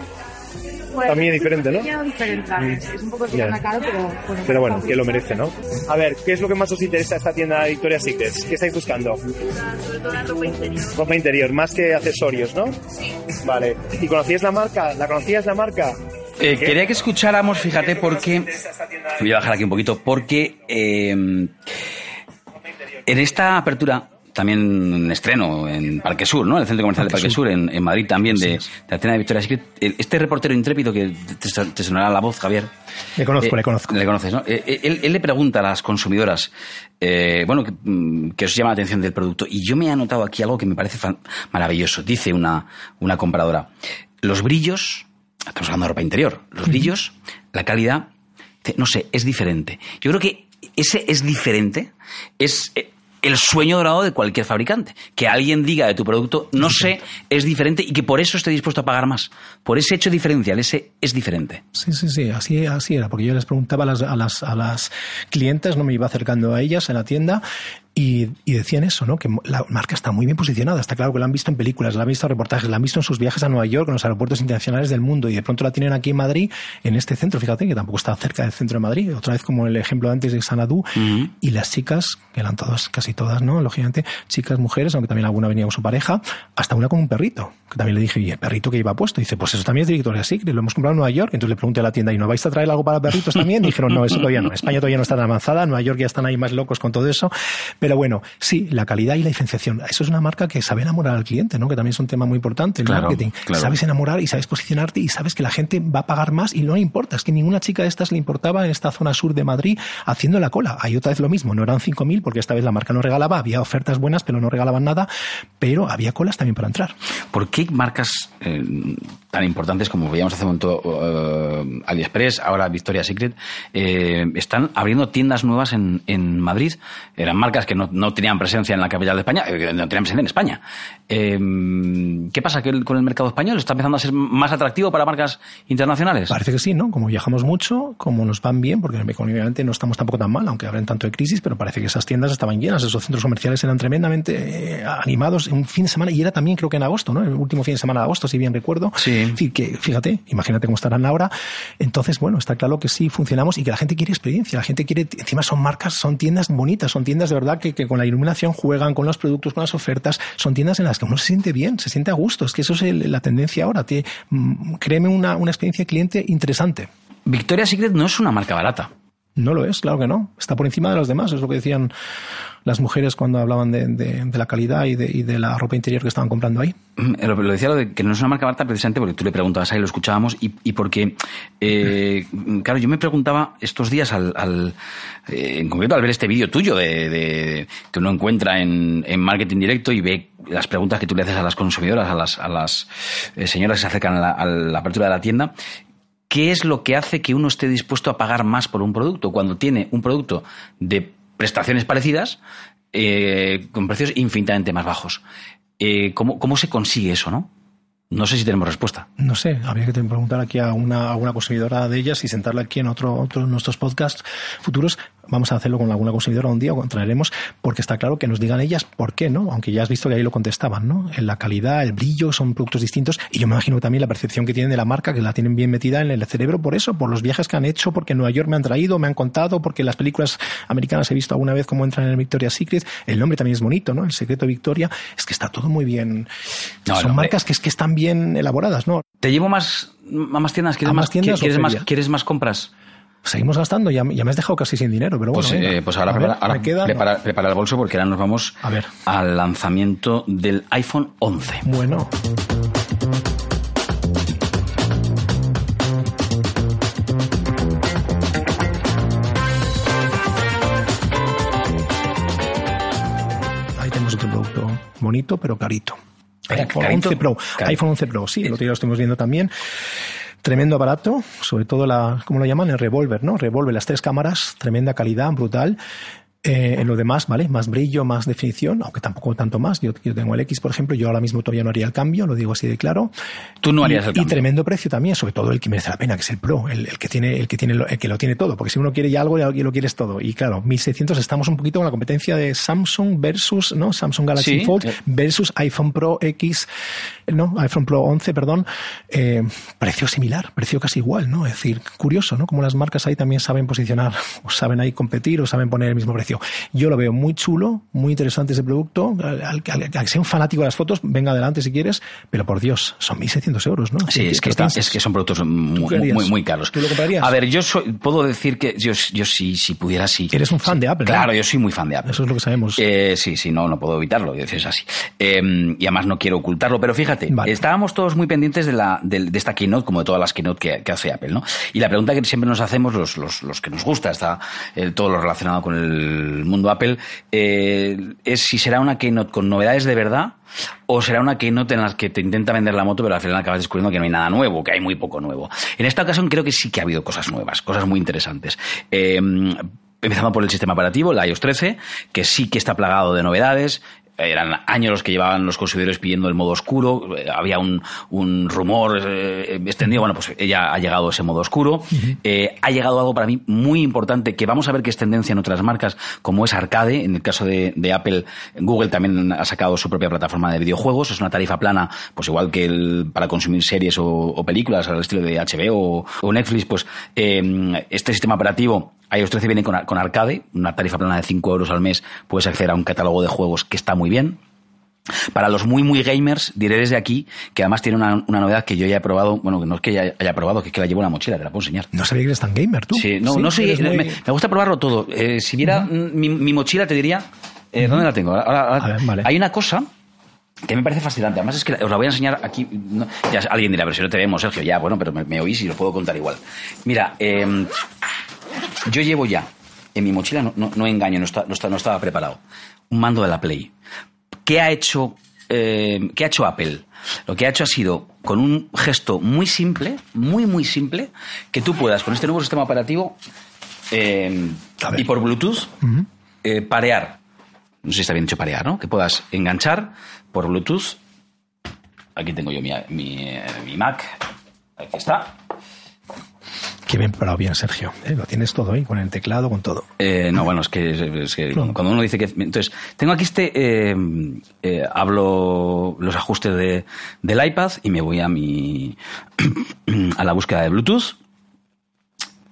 también es diferente, ¿no? diferente, es un poco yeah. caro, pero bueno. Pero bueno, que lo merece, ¿no? A ver, ¿qué es lo que más os interesa esta tienda de Victoria's Secret? ¿Qué estáis buscando? ropa interior. Ropa interior, más que accesorios, ¿no? Sí. Vale. ¿Y conocías la marca? ¿La conocías la marca? Eh, quería que escucháramos, fíjate, porque... Voy a bajar aquí un poquito, porque... Eh, en esta apertura también en estreno en Parque Sur, ¿no? El centro comercial de Parque Sur, en, Madrid también, de, de Atena de Victoria Este reportero intrépido que te, sonará la voz, Javier. Le conozco, le conozco. Le conoces, ¿no? Eh, eh, él, le pregunta a las consumidoras, eh, bueno, mm, que, os llama la atención del producto. Y yo me he anotado aquí algo que me parece maravilloso. Dice una, una compradora, los brillos, estamos hablando de ropa interior, los brillos, la calidad, no sé, es diferente. Yo creo que ese es diferente, es el sueño dorado de cualquier fabricante. Que alguien diga de tu producto, no sé, es diferente y que por eso esté dispuesto a pagar más. Por ese hecho diferencial, ese es diferente. Sí, sí, sí, así, así era, porque yo les preguntaba a las, a las, a las clientes, no me iba acercando a ellas en la tienda Y, decían eso, ¿no? Que la marca está muy bien posicionada. Está claro que la han visto en películas, la han visto en reportajes, la han visto en sus viajes a Nueva York, en los aeropuertos internacionales del mundo, y de pronto la tienen aquí en Madrid, en este centro, fíjate, que tampoco está cerca del centro de Madrid, otra vez como el ejemplo antes de Sanadú, y las chicas, que eran todas, casi todas, ¿no? Lógicamente, chicas, mujeres, aunque también alguna venía con su pareja, hasta una con un perrito, que también le dije, ¿y el perrito que iba puesto? Y dice, pues eso también es de Victoria's Secret, lo hemos comprado en Nueva York. Entonces le pregunté a la tienda, ¿y no vais a traer algo para perritos también? Y [LAUGHS] dijeron, no, eso todavía no. España todavía no está tan avanzada, Nueva York ya están ahí más locos con todo eso. Pero bueno, sí, la calidad y la diferenciación. Eso es una marca que sabe enamorar al cliente, ¿no? Que también es un tema muy importante, el marketing. Sabes enamorar y sabes posicionarte y sabes que la gente va a pagar más y no le importa. Es que ninguna chica de estas le importaba en esta zona sur de Madrid haciendo la cola. Hay otra vez lo mismo, no eran 5.000 porque esta vez la marca no regalaba, había ofertas buenas pero no regalaban nada, pero había colas también para entrar. ¿Por qué marcas eh, tan importantes como veíamos hace un momento uh, AliExpress, ahora Victoria's Secret, eh, están abriendo tiendas nuevas en, en Madrid? Eran marcas que no, no tenían presencia en la capital de España, eh, no tenían presencia en España. Eh, ¿Qué pasa que con el mercado español está empezando a ser más atractivo para marcas internacionales? Parece que sí, ¿no? Como viajamos mucho, como nos van bien, porque económicamente no estamos tampoco tan mal, aunque hablen tanto de crisis, pero parece que esas tiendas estaban llenas, esos centros comerciales eran tremendamente eh, animados en un fin de semana, y era también creo que en agosto, ¿no? El último fin de semana de agosto, si bien recuerdo. Sí. Que, fíjate, imagínate cómo estarán ahora. Entonces, bueno, está claro que sí funcionamos y que la gente quiere experiencia, la gente quiere, encima son marcas, son tiendas bonitas, son tiendas de verdad que, que con la iluminación juegan con los productos, con las ofertas, son tiendas en las que uno se siente bien, se siente a gusto. Es que eso es la tendencia ahora. Mm, créeme una, una experiencia de cliente interesante. Victoria's Secret no es una marca barata. No lo es, claro que no. Está por encima de los demás, es lo que decían las mujeres cuando hablaban de, la calidad y de, la ropa interior que estaban comprando ahí. Mm, lo, decía lo de que no es una marca barata precisamente porque tú le preguntabas ahí, lo escuchábamos, y, porque, eh, [LAUGHS] claro, yo me preguntaba estos días, al, eh, en concreto al ver este vídeo tuyo de, que uno encuentra en, marketing directo y ve las preguntas que tú le haces a las consumidoras, a las, a las eh, señoras que se acercan a la apertura de la tienda, ¿qué es lo que hace que uno esté dispuesto a pagar más por un producto cuando tiene un producto de prestaciones parecidas eh, con precios infinitamente más bajos? Eh, ¿cómo, ¿Cómo se consigue eso, no? No sé si tenemos respuesta. No sé, habría que preguntar aquí a una, a consumidora de ellas y sentarla aquí en otro, otro de nuestros podcasts futuros vamos a hacerlo con alguna consumidora un día o traeremos, porque está claro que nos digan ellas por qué, ¿no? Aunque ya has visto que ahí lo contestaban, ¿no? En la calidad, el brillo, son productos distintos y yo me imagino también la percepción que tienen de la marca, que la tienen bien metida en el cerebro por eso, por los viajes que han hecho, porque en Nueva York me han traído, me han contado, porque las películas americanas he visto alguna vez cómo entran en el Victoria's Secret, el nombre también es bonito, ¿no? El secreto Victoria, es que está todo muy bien. son marcas que es que están bien elaboradas, ¿no? Te llevo más a más tiendas, ¿quieres, más, tiendas ¿quieres, más, ¿quieres más compras? Seguimos gastando, ya, ya, me has dejado casi sin dinero, pero bueno. Pues, eh, pues ahora, prepara, prepara, el bolso porque ahora nos vamos a ver. al lanzamiento del iPhone 11. Bueno. Ahí tenemos otro producto bonito, pero carito. iPhone 11 Pro. iPhone 11 Pro, sí, lo que ya lo estamos viendo también. Tremendo aparato, sobre todo la, ¿cómo lo llaman? El revólver, ¿no? Revólver, las tres cámaras, tremenda calidad, brutal. Eh, en lo demás, ¿vale? Más brillo, más definición, aunque tampoco tanto más. Yo, yo, tengo el X, por ejemplo, yo ahora mismo todavía no haría el cambio, lo digo así de claro. Tú no harías y, el cambio. Y tremendo precio también, sobre todo el que merece la pena, que es el Pro, el, que tiene, el que tiene, el que lo tiene todo, porque si uno quiere ya algo, ya lo quieres todo. Y claro, 1600 estamos un poquito con la competencia de Samsung versus, ¿no? Samsung Galaxy Fold versus iPhone Pro X, no, iPhone Pro 11, perdón. Eh, precio similar, precio casi igual, ¿no? Es decir, curioso, ¿no? Como las marcas ahí también saben posicionar, o saben ahí competir, o saben poner el mismo precio. Yo lo veo muy chulo, muy interesante ese producto. Al, que sea un fanático de las fotos, venga adelante si quieres, pero por Dios, son 1.600 euros, ¿no? Sí, es que, es que son productos muy, muy, caros. ¿Tú lo comprarías? A ver, yo puedo decir que yo, yo sí, si pudiera, sí. Eres un fan de Apple, Claro, yo soy muy fan de Apple. Eso es lo que sabemos. Eh, sí, sí, no, no puedo evitarlo, es así. Eh, y además no quiero ocultarlo, pero fíjate, estábamos todos muy pendientes de, la, de, esta keynote, como de todas las keynote que, hace Apple, ¿no? Y la pregunta que siempre nos hacemos, los, los, los que nos gusta, está todo lo relacionado con el mundo Apple, eh, es si será una keynote con novedades de verdad o será una keynote en la que te intenta vender la moto pero al final acabas descubriendo que no hay nada nuevo, que hay muy poco nuevo. En esta ocasión creo que sí que ha habido cosas nuevas, cosas muy interesantes. Eh, empezando por el sistema operativo, el iOS 13, que sí que está plagado de novedades, eran años los que llevaban los consumidores pidiendo el modo oscuro, eh, había un, un rumor eh, extendido, bueno, pues ya ha llegado ese modo oscuro. Eh, ha llegado algo para mí muy importante que vamos a ver que es tendencia en otras marcas, como es Arcade, en el caso de, de Apple, Google también ha sacado su propia plataforma de videojuegos, es una tarifa plana, pues igual que el, para consumir series o, películas al estilo de HBO o, Netflix, pues este sistema operativo iOS 13 viene con, con, Arcade, una tarifa plana de 5 euros al mes, puedes acceder a un catálogo de juegos que está muy bien. Para los muy, muy gamers, diré desde aquí que además tiene una, novedad que yo ya he probado, bueno, que no es que ya haya probado, que es que la llevo en la mochila, te la puedo enseñar. No sabía que eres tan gamer tú. Sí, no, no soy, me, gusta probarlo todo. Eh, si viera mi, mochila, te diría, eh, ¿dónde la tengo? Ahora, Hay una cosa que me parece fascinante. Además es que os la voy a enseñar aquí. ya alguien dirá, pero si no te vemos, Sergio, ya, bueno, pero me, oís y lo puedo contar igual. Mira, eh, yo llevo ya, en mi mochila, no, no, engaño, no, no, estaba preparado, un mando de la Play. ¿Qué ha hecho, eh, ¿qué ha hecho Apple? Lo que ha hecho ha sido, con un gesto muy simple, muy, muy simple, que tú puedas, con este nuevo sistema operativo eh, y por Bluetooth, eh, parear. No sé si está bien dicho parear, ¿no? Que puedas enganchar por Bluetooth. Aquí tengo yo mi, mi, mi Mac. Aquí está Qué bien parado bien, Sergio. ¿eh? Lo tienes todo ahí, con el teclado, con todo. Eh, no, bueno, es que, cuando uno dice que... Entonces, tengo aquí este... Eh, hablo los ajustes de, del iPad y me voy a mi... [CLEARS THROAT] a la búsqueda de Bluetooth.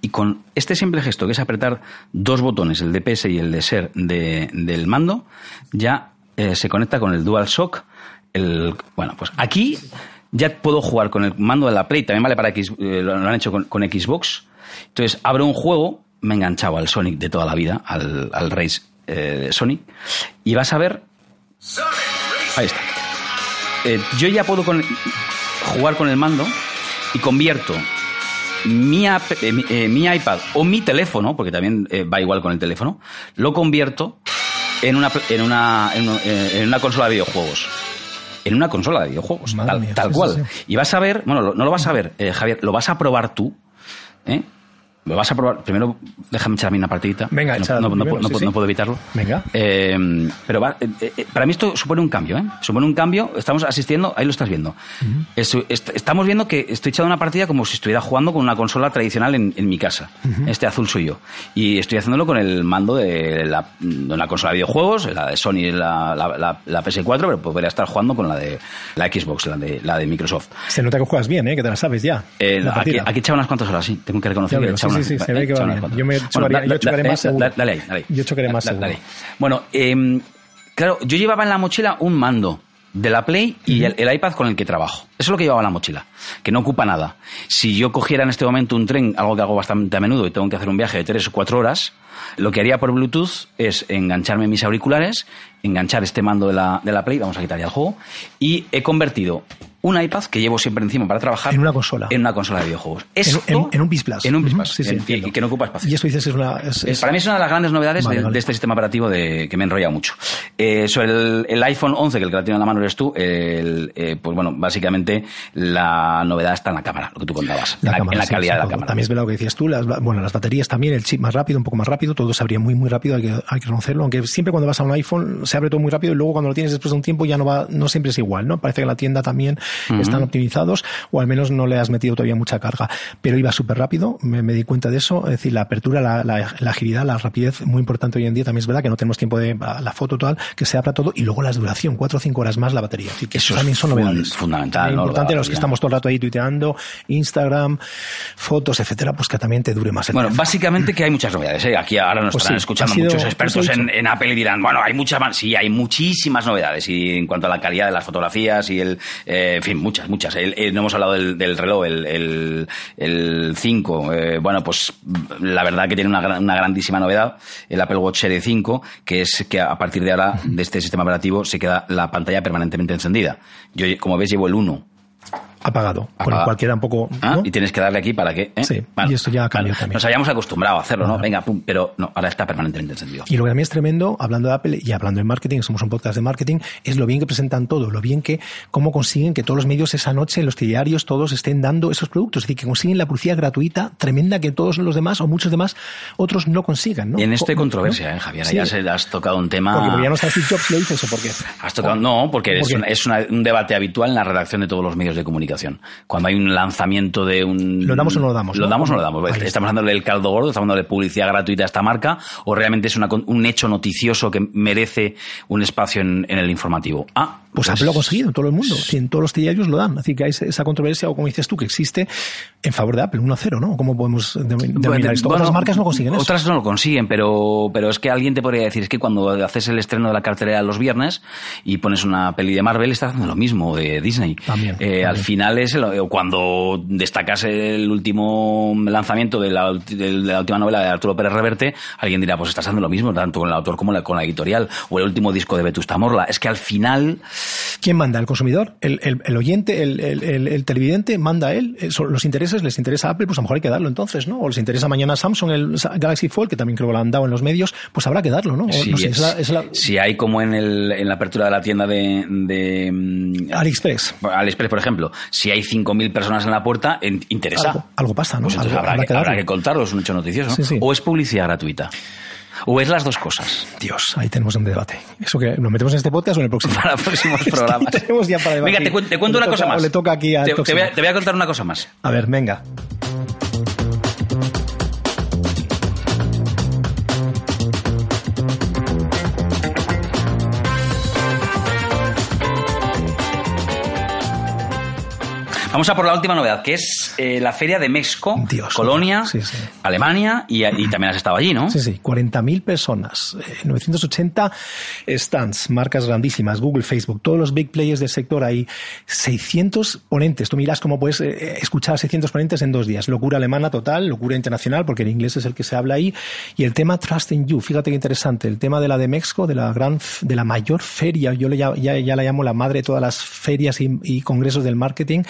Y con este simple gesto, que es apretar dos botones, el de PS y el de SER del mando, ya se conecta con el DualShock. El, bueno, pues aquí ya puedo jugar con el mando de la Play, también vale para X, eh, lo, han hecho con, Xbox. Entonces, abro un juego, me he enganchado al Sonic de toda la vida, al, al Race eh, Sonic, y vas a ver... Ahí está. Eh, yo ya puedo jugar con el mando y convierto mi, mi, iPad o mi teléfono, porque también va igual con el teléfono, lo convierto en una, en una, en una consola de videojuegos en una consola de videojuegos, tal, cual. Y vas a ver, bueno, no lo vas a ver, eh, Javier, lo vas a probar tú, ¿eh? Lo vas a probar. Primero, déjame echar a mí una partidita. Venga, no, no, puedo evitarlo. Venga. Eh, pero para mí esto supone un cambio, ¿eh? Supone un cambio. Estamos asistiendo, ahí lo estás viendo. estamos viendo que estoy echando una partida como si estuviera jugando con una consola tradicional en, mi casa. Este azul soy yo. Y estoy haciéndolo con el mando de la, de una consola de videojuegos, la de Sony, la, la, PS4, pero podría estar jugando con la de la Xbox, la de, la de Microsoft. Se nota que juegas bien, ¿eh? Que te la sabes ya. aquí, aquí he echado unas cuantas horas, sí. Tengo que reconocer que he echado sí, sí, se ve que va bien. Yo, me chocaría, yo chocaré más seguro. Dale ahí, dale ahí. Yo chocaré más seguro. Bueno, eh, claro, yo llevaba en la mochila un mando de la Play y el, el, iPad con el que trabajo. Eso es lo que llevaba en la mochila, que no ocupa nada. Si yo cogiera en este momento un tren, algo que hago bastante a menudo y tengo que hacer un viaje de tres o cuatro horas, lo que haría por Bluetooth es engancharme mis auriculares, enganchar este mando de la, de la Play, vamos a quitar ya el juego, y he convertido un iPad que llevo siempre encima para trabajar. En una consola. En una consola de videojuegos. en, un Plus. En un Plus. sí, sí, y, que no ocupa espacio. Y eso dices es una. Para mí es una de las grandes novedades de, este sistema operativo de, que me enrolla mucho. Eh, sobre el, iPhone 11, que el que la tiene en la mano eres tú, eh, pues bueno, básicamente la novedad está en la cámara, lo que tú contabas. en, la, calidad de la cámara. También es verdad lo que decías tú, las, bueno, las baterías también, el chip más rápido, un poco más rápido, todo se abría muy, muy rápido, hay que, hay que conocerlo. Aunque siempre cuando vas a un iPhone se abre todo muy rápido y luego cuando lo tienes después de un tiempo ya no va, no siempre es igual, ¿no? Parece que la tienda también están optimizados o al menos no le has metido todavía mucha carga. Pero iba súper rápido, me, di cuenta de eso. Es decir, la apertura, la, agilidad, la rapidez, muy importante hoy en día. También es verdad que no tenemos tiempo de la foto total, que se abra todo y luego la duración, cuatro o cinco horas más la batería. que eso también son novedades. Fundamental. Lo importante, los que estamos todo el rato ahí tuiteando, Instagram, fotos, etcétera, pues que también te dure más el Bueno, básicamente que hay muchas novedades. ¿eh? Aquí ahora nos pues están escuchando muchos expertos en, Apple y dirán, bueno, hay muchas más. Sí, hay muchísimas novedades. Y en cuanto a la calidad de las fotografías y el, eh, en fin, muchas, muchas. no hemos hablado del del, reloj, el, el, 5, eh, bueno, pues la verdad que tiene una, una grandísima novedad, el Apple Watch Series 5, que es que a partir de ahora, de este sistema operativo, se queda la pantalla permanentemente encendida. Yo, como ves, llevo el 1 apagado. Con Apagado. cualquiera un poco. Ah, ¿no? Y tienes que darle aquí para que... ¿eh? Sí, y esto ya ha cambiado también. Nos habíamos acostumbrado a hacerlo, ¿no? Venga, pum, pero no, ahora está permanentemente encendido. Y lo que también es tremendo, hablando de Apple y hablando de marketing, somos un podcast de marketing, es lo bien que presentan todo, lo bien que, cómo consiguen que todos los medios esa noche, los diarios, todos estén dando esos productos. Es decir, que consiguen la publicidad gratuita tremenda que todos los demás o muchos demás otros no consigan. ¿no? Y en esto hay Co- controversia. ¿eh, Javier? Sí, Ya se has tocado un tema... Porque ya no está Steve Jobs, lo dice eso, ¿por qué? Has tocado, no, porque ¿Por es, qué? una- es una- un debate habitual en la redacción de todos los medios de comunicación. Cuando hay un lanzamiento de un... ¿Lo damos o no lo damos, Lo no? damos o no lo damos. Ahí. Estamos dándole el caldo gordo, estamos dándole publicidad gratuita a esta marca, o realmente es una un hecho noticioso que merece un espacio en, en el informativo. Ah, Pues Apple lo ha conseguido en todo el mundo. Si en todos los diarios lo dan. Así que hay esa controversia, o como dices tú, que existe en favor de Apple, 1-0, ¿no? ¿Cómo podemos denominar Bueno, esto? bueno, Otras marcas no consiguen eso. Otras no lo consiguen, pero, pero es que alguien te podría decir, es que cuando haces el estreno de la cartelera los viernes y pones una peli de Marvel, estás haciendo lo mismo de Disney. También, Eh, Al final es el- o cuando destacas el último lanzamiento de la, ulti- de la última novela de Arturo Pérez Reverte, alguien dirá, pues estás haciendo lo mismo, tanto con el autor como la- con la editorial, o el último disco de Vetusta Morla. Es que al final, ¿Quién manda? ¿El consumidor? ¿El, el- el oyente? El, el- el- el televidente? ¿Manda él? Eh, ¿Los intereses? ¿Les interesa Apple? Pues a lo mejor hay que darlo entonces, ¿no? O les interesa mañana Samsung el Galaxy Fold, que también creo que lo han dado en los medios, pues habrá que darlo, ¿no? Si, no sé, es- es la- es la- si hay como en, el, en la apertura de la tienda de... de mm, AliExpress. AliExpress, por ejemplo, si hay 5.000 personas en la puerta, en- interesa. Algo, algo pasa, ¿no? Pues entonces habrá, que, darlo. habrá que contarlo, es un hecho noticioso. ¿no? Sí, sí. O es publicidad gratuita. O es las dos cosas. Dios, ahí tenemos un debate. ¿Eso que lo metemos en este podcast o en el próximo? [LAUGHS] Para próximos [LAUGHS] programas. tenemos ya para Venga, debatir. te, cuen- te cuento le una cosa toca- más. o le toca aquí al te, te voy a, te voy a contar una cosa más. A ver, venga. Vamos a por la última novedad, que es eh, la Feria de México, Dios. Colonia, Sí, sí. Alemania, y, y [CLEARS THROAT] también has estado allí, ¿no? Sí, sí, 40.000 personas, eh, 980 stands, marcas grandísimas, Google, Facebook, todos los big players del sector ahí, 600 ponentes. Tú miras cómo puedes eh, escuchar a 600 ponentes en dos días. Locura alemana total, locura internacional, porque el inglés es el que se habla ahí. Y el tema Trust in You, fíjate qué interesante, el tema de la de México, de la gran, de la mayor feria, yo le, ya, ya, ya la llamo la madre de todas las ferias y, y congresos del marketing,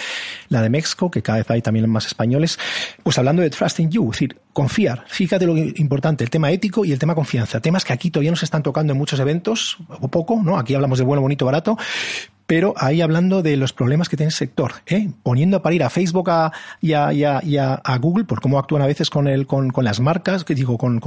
la de México, que cada vez hay también más españoles, pues hablando de Trust in You, es decir, confiar. Fíjate lo importante, el tema ético y el tema confianza. Temas que aquí todavía no se están tocando en muchos eventos, o poco, ¿no? Aquí hablamos de bueno, bonito, barato, pero ahí hablando de los problemas que tiene el sector, ¿eh? poniendo a parir a Facebook a, y, a, Google por cómo actúan a veces con, el, con, las marcas, que digo, con,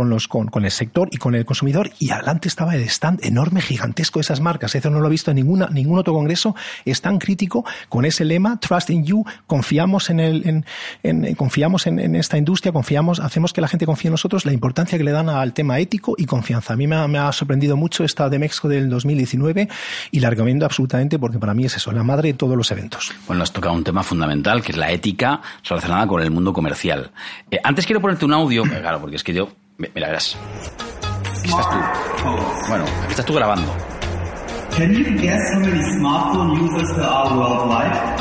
el sector y con el consumidor, y adelante estaba el stand enorme, gigantesco de esas marcas. Eso no lo he visto en ninguna, ningún otro congreso. Es tan crítico con ese lema, Trust in You, confiamos en, el, en, confiamos en, esta industria, confiamos, hacemos que la gente confíe en nosotros, la importancia que le dan al tema ético y confianza. A mí me ha, sorprendido mucho esta de México del 2019 y la recomiendo absolutamente porque para mí es eso, la madre de todos los eventos. Bueno, has tocado un tema fundamental, que es la ética relacionada con el mundo comercial. Eh, antes quiero ponerte un audio, [COUGHS] claro, porque es que yo... mi- Mira, verás. Aquí estás tú. Bueno, aquí estás tú grabando. Can you guess how many smartphone users there are worldwide?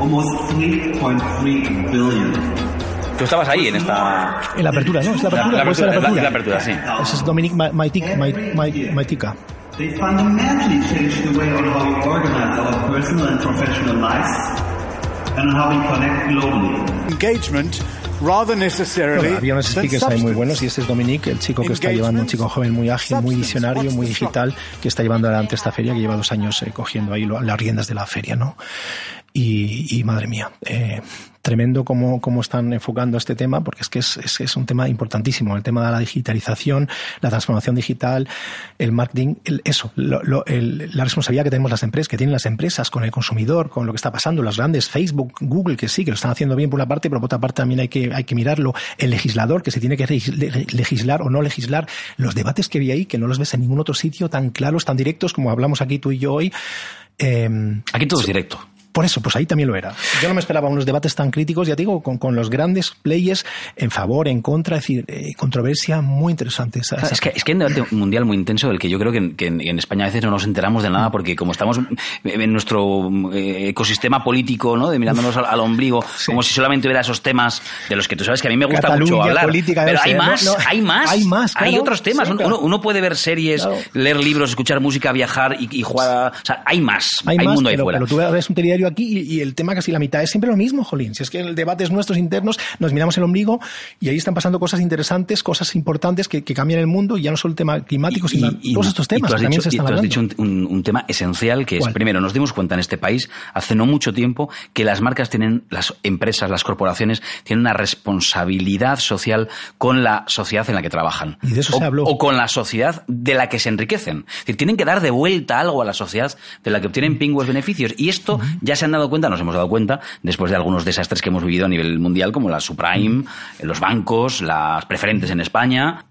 Almost 3.3 billion. Tú estabas ahí en esta... En la apertura, ¿no? Es la La, apertura. la puede ser apertura, la- la apertura, sí. Ese es Dominic Ma- Maitic- Mai- Mai- Maitica. They fundamentally changed the way on how we organize our personal and professional lives and on how we connect globally. engagement rather necessarily Bueno, había unos than speakers ahí muy buenos y este es Dominic, el chico que está llevando, un chico joven muy ágil, muy visionario, muy digital, que está llevando adelante esta feria, que lleva dos años eh, cogiendo ahí lo- las riendas de la feria, ¿no? Y, y, madre mía, eh, tremendo cómo, cómo están enfocando este tema, porque es que es, es, es un tema importantísimo, el tema de la digitalización, la transformación digital, el marketing, el- eso, lo- lo- el- la responsabilidad que tenemos las empresas, que tienen las empresas con el consumidor, con lo que está pasando, las grandes, Facebook, Google, que sí, que lo están haciendo bien por una parte, pero por otra parte también hay que, hay que mirarlo, el legislador, que se tiene que legislar o no legislar, los debates que vi ahí, que no los ves en ningún otro sitio tan claros, tan directos como hablamos aquí tú y yo hoy. eh, Aquí todo es directo. Por eso, pues ahí también lo era. Yo no me esperaba unos debates tan críticos, ya digo, con, con los grandes players en favor, en contra, es decir, eh, controversia muy interesante. Esa- esa- Es que, es que hay un debate mundial muy intenso del que yo creo que, en, que en- en España a veces no nos enteramos de nada porque como estamos en nuestro eh, ecosistema político, ¿no? De mirándonos al, al ombligo, como si solamente hubiera esos temas de los que tú sabes que a mí me gusta Cataluña, mucho hablar. política, pero hay más, no, hay más, hay más, hay otros temas. sí, Uno- claro. uno, uno puede ver series, Claro. leer libros, escuchar música, viajar y, y jugar. o sea, hay más, hay, más, mundo ahí pero, fuera. pero tú ves un telediario yo aquí y, el tema casi la mitad es siempre lo mismo, Jolín. Si es que el debate es nuestros internos, nos miramos el ombligo y ahí están pasando cosas interesantes, cosas importantes que, cambian el mundo y ya no solo el tema climático, sino todos estos temas. has dicho, se están dicho un, tema esencial que es, primero, nos dimos cuenta en este país hace no mucho tiempo que las marcas tienen, las empresas, las corporaciones, tienen una responsabilidad social con la sociedad en la que trabajan. Y de eso o, se habló. O con la sociedad de la que se enriquecen. Es decir, tienen que dar de vuelta algo a la sociedad de la que obtienen pingües beneficios. Y esto ya se han dado cuenta, nos hemos dado cuenta, después de algunos desastres que hemos vivido a nivel mundial, como la subprime, los bancos, las preferentes en España.